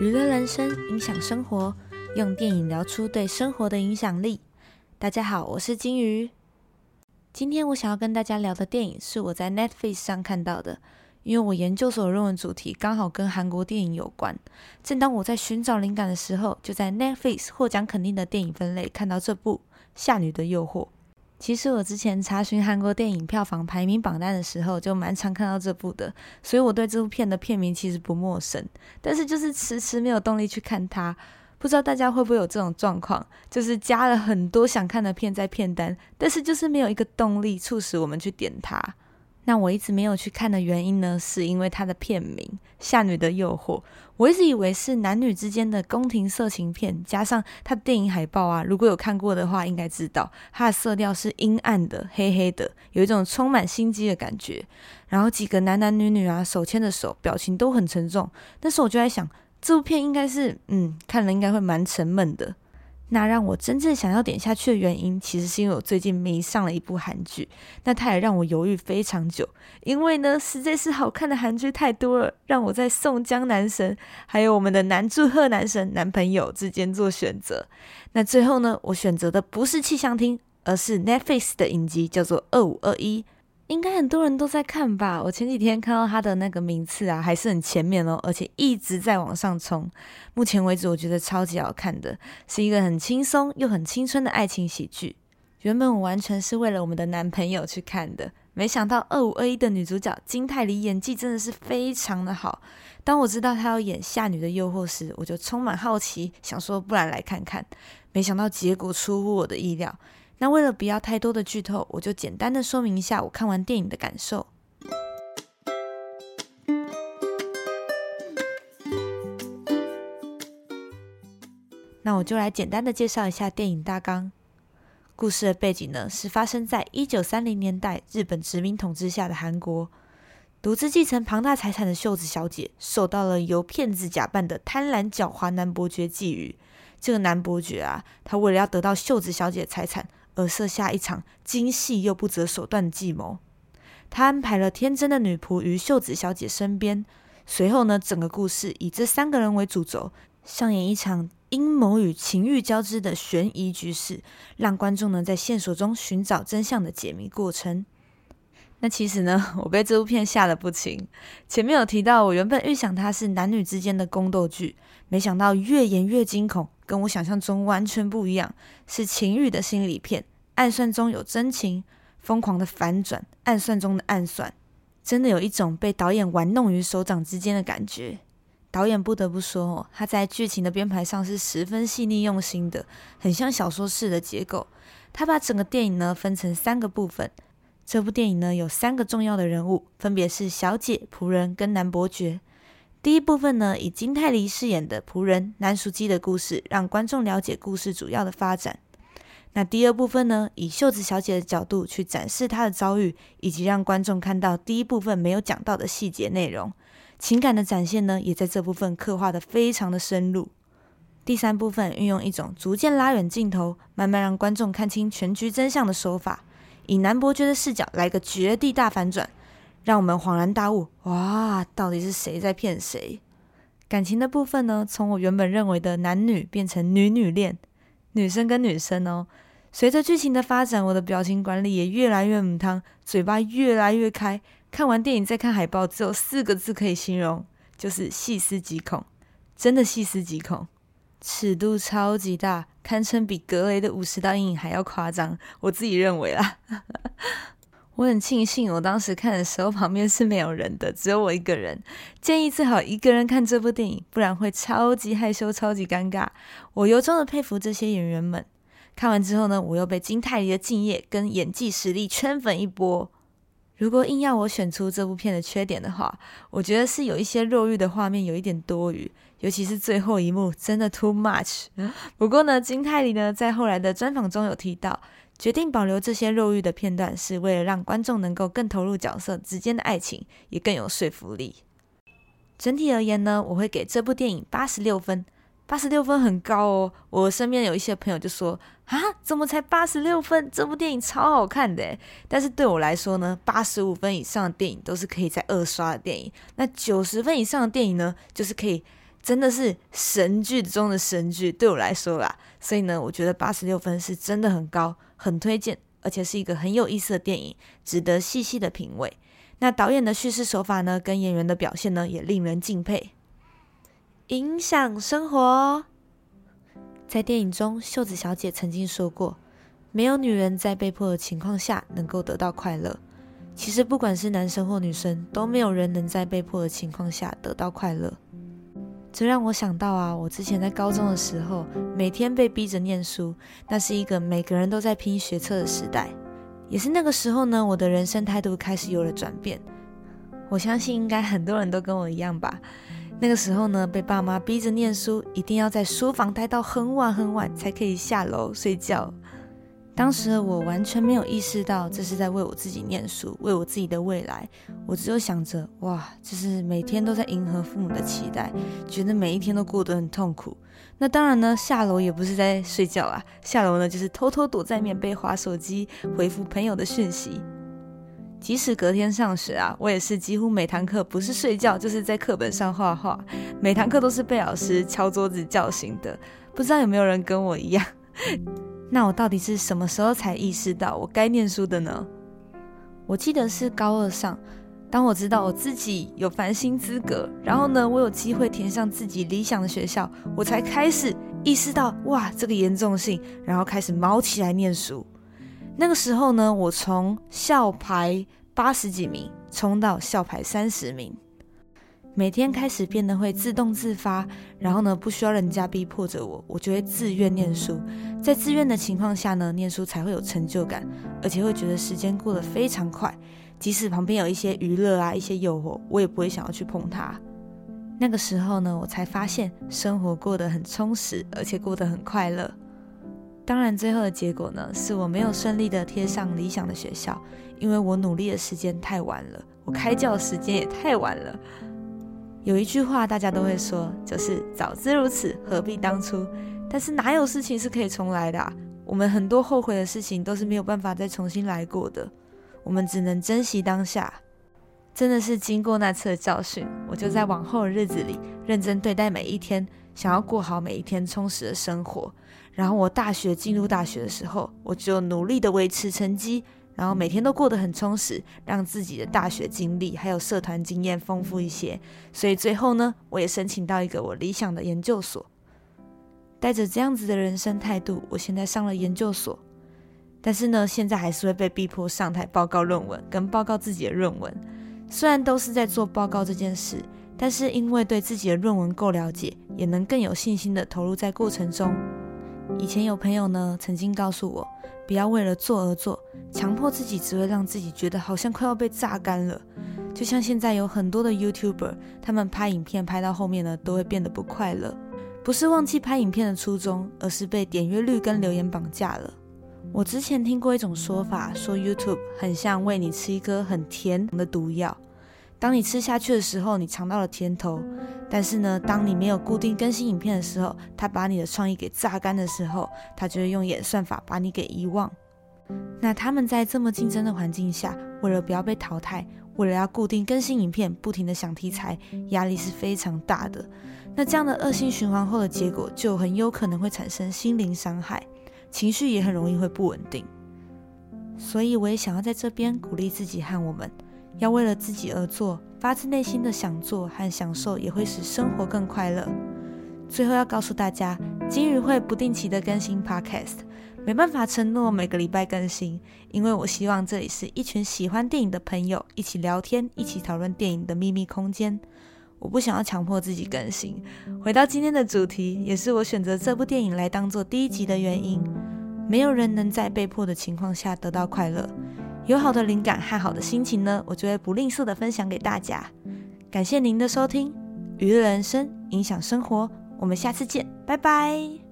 娱乐人生，影响生活，用电影聊出对生活的影响力。大家好，我是金鱼。今天我想要跟大家聊的电影是我在 Netflix 上看到的，因为我研究所论文主题刚好跟韩国电影有关。正当我在寻找灵感的时候，就在 Netflix 获奖肯定的电影分类看到这部《夏女的诱惑》。其实我之前查询韩国电影票房排名榜单的时候，就蛮常看到这部的，所以我对这部片的片名其实不陌生。但是就是迟迟没有动力去看它，不知道大家会不会有这种状况，就是加了很多想看的片在片单，但是就是没有一个动力促使我们去点它。那我一直没有去看的原因呢，是因为它的片名《夏女的诱惑》。我一直以为是男女之间的宫廷色情片，加上它的电影海报啊，如果有看过的话，应该知道它的色调是阴暗的、黑黑的，有一种充满心机的感觉。然后几个男男女女啊，手牵着手，表情都很沉重。但是我就在想，这部片应该是，嗯，看了应该会蛮沉闷的。那让我真正想要点下去的原因，其实是因为我最近迷上了一部韩剧。那它也让我犹豫非常久，因为呢，实在是好看的韩剧太多了，让我在宋江男神还有我们的男祝贺男神男朋友之间做选择。那最后呢，我选择的不是气象厅，而是 Netflix 的影集，叫做《二五二一》。应该很多人都在看吧？我前几天看到他的那个名次啊，还是很前面哦，而且一直在往上冲。目前为止，我觉得超级好看的，是一个很轻松又很青春的爱情喜剧。原本我完全是为了我们的男朋友去看的，没想到二五二一的女主角金泰梨演技真的是非常的好。当我知道她要演《夏女的诱惑》时，我就充满好奇，想说不然来看看。没想到结果出乎我的意料。那为了不要太多的剧透，我就简单的说明一下我看完电影的感受。那我就来简单的介绍一下电影大纲。故事的背景呢，是发生在一九三零年代日本殖民统治下的韩国。独自继承庞大财产的秀子小姐，受到了由骗子假扮的贪婪狡猾男伯爵觊觎。这个男伯爵啊，他为了要得到秀子小姐的财产。而设下一场精细又不择手段的计谋。他安排了天真的女仆于秀子小姐身边。随后呢，整个故事以这三个人为主轴，上演一场阴谋与情欲交织的悬疑局势，让观众呢在线索中寻找真相的解谜过程。那其实呢，我被这部片吓得不轻。前面有提到，我原本预想它是男女之间的宫斗剧，没想到越演越惊恐。跟我想象中完全不一样，是情欲的心理片，暗算中有真情，疯狂的反转，暗算中的暗算，真的有一种被导演玩弄于手掌之间的感觉。导演不得不说，他在剧情的编排上是十分细腻用心的，很像小说式的结构。他把整个电影呢分成三个部分，这部电影呢有三个重要的人物，分别是小姐、仆人跟男伯爵。第一部分呢，以金泰梨饰演的仆人南淑姬的故事，让观众了解故事主要的发展。那第二部分呢，以秀子小姐的角度去展示她的遭遇，以及让观众看到第一部分没有讲到的细节内容。情感的展现呢，也在这部分刻画的非常的深入。第三部分运用一种逐渐拉远镜头，慢慢让观众看清全局真相的手法，以男伯爵的视角来个绝地大反转。让我们恍然大悟，哇，到底是谁在骗谁？感情的部分呢？从我原本认为的男女变成女女恋，女生跟女生哦。随着剧情的发展，我的表情管理也越来越母汤，嘴巴越来越开。看完电影再看海报，只有四个字可以形容，就是细思极恐，真的细思极恐，尺度超级大，堪称比格雷的五十道阴影还要夸张，我自己认为啦。我很庆幸，我当时看的时候旁边是没有人的，只有我一个人。建议最好一个人看这部电影，不然会超级害羞、超级尴尬。我由衷的佩服这些演员们。看完之后呢，我又被金泰梨的敬业跟演技实力圈粉一波。如果硬要我选出这部片的缺点的话，我觉得是有一些肉欲的画面有一点多余，尤其是最后一幕真的 too much。不过呢，金泰梨呢在后来的专访中有提到。决定保留这些肉欲的片段，是为了让观众能够更投入角色之间的爱情，也更有说服力。整体而言呢，我会给这部电影八十六分，八十六分很高哦。我身边有一些朋友就说：“啊，怎么才八十六分？这部电影超好看的。”但是对我来说呢，八十五分以上的电影都是可以在二刷的电影，那九十分以上的电影呢，就是可以真的是神剧中的神剧，对我来说啦。所以呢，我觉得八十六分是真的很高，很推荐，而且是一个很有意思的电影，值得细细的品味。那导演的叙事手法呢，跟演员的表现呢，也令人敬佩。影响生活，在电影中，秀子小姐曾经说过：“没有女人在被迫的情况下能够得到快乐。”其实，不管是男生或女生，都没有人能在被迫的情况下得到快乐。这让我想到啊，我之前在高中的时候，每天被逼着念书，那是一个每个人都在拼学测的时代。也是那个时候呢，我的人生态度开始有了转变。我相信应该很多人都跟我一样吧。那个时候呢，被爸妈逼着念书，一定要在书房待到很晚很晚才可以下楼睡觉。当时的我完全没有意识到这是在为我自己念书，为我自己的未来。我只有想着，哇，就是每天都在迎合父母的期待，觉得每一天都过得很痛苦。那当然呢，下楼也不是在睡觉啊，下楼呢就是偷偷躲在棉被划手机，回复朋友的讯息。即使隔天上学啊，我也是几乎每堂课不是睡觉，就是在课本上画画。每堂课都是被老师敲桌子叫醒的。不知道有没有人跟我一样？那我到底是什么时候才意识到我该念书的呢？我记得是高二上，当我知道我自己有繁星资格，然后呢，我有机会填上自己理想的学校，我才开始意识到哇这个严重性，然后开始卯起来念书。那个时候呢，我从校排八十几名冲到校排三十名。每天开始变得会自动自发，然后呢，不需要人家逼迫着我，我就会自愿念书。在自愿的情况下呢，念书才会有成就感，而且会觉得时间过得非常快。即使旁边有一些娱乐啊、一些诱惑，我也不会想要去碰它。那个时候呢，我才发现生活过得很充实，而且过得很快乐。当然，最后的结果呢，是我没有顺利的贴上理想的学校，因为我努力的时间太晚了，我开教时间也太晚了。有一句话大家都会说，就是早知如此，何必当初？但是哪有事情是可以重来的？我们很多后悔的事情都是没有办法再重新来过的，我们只能珍惜当下。真的是经过那次的教训，我就在往后的日子里认真对待每一天，想要过好每一天充实的生活。然后我大学进入大学的时候，我就努力的维持成绩。然后每天都过得很充实，让自己的大学经历还有社团经验丰富一些。所以最后呢，我也申请到一个我理想的研究所。带着这样子的人生态度，我现在上了研究所。但是呢，现在还是会被逼迫上台报告论文，跟报告自己的论文。虽然都是在做报告这件事，但是因为对自己的论文够了解，也能更有信心的投入在过程中。以前有朋友呢，曾经告诉我。不要为了做而做，强迫自己只会让自己觉得好像快要被榨干了。就像现在有很多的 YouTuber，他们拍影片拍到后面呢，都会变得不快乐。不是忘记拍影片的初衷，而是被点阅率跟留言绑架了。我之前听过一种说法，说 YouTube 很像喂你吃一颗很甜的毒药。当你吃下去的时候，你尝到了甜头，但是呢，当你没有固定更新影片的时候，他把你的创意给榨干的时候，他就会用演算法把你给遗忘。那他们在这么竞争的环境下，为了不要被淘汰，为了要固定更新影片，不停的想题材，压力是非常大的。那这样的恶性循环后的结果，就很有可能会产生心灵伤害，情绪也很容易会不稳定。所以我也想要在这边鼓励自己和我们。要为了自己而做，发自内心的想做和享受，也会使生活更快乐。最后要告诉大家，金鱼会不定期的更新 Podcast，没办法承诺每个礼拜更新，因为我希望这里是一群喜欢电影的朋友一起聊天、一起讨论电影的秘密空间。我不想要强迫自己更新。回到今天的主题，也是我选择这部电影来当做第一集的原因。没有人能在被迫的情况下得到快乐。有好的灵感和好的心情呢，我就会不吝啬的分享给大家。感谢您的收听，娱乐人生，影响生活，我们下次见，拜拜。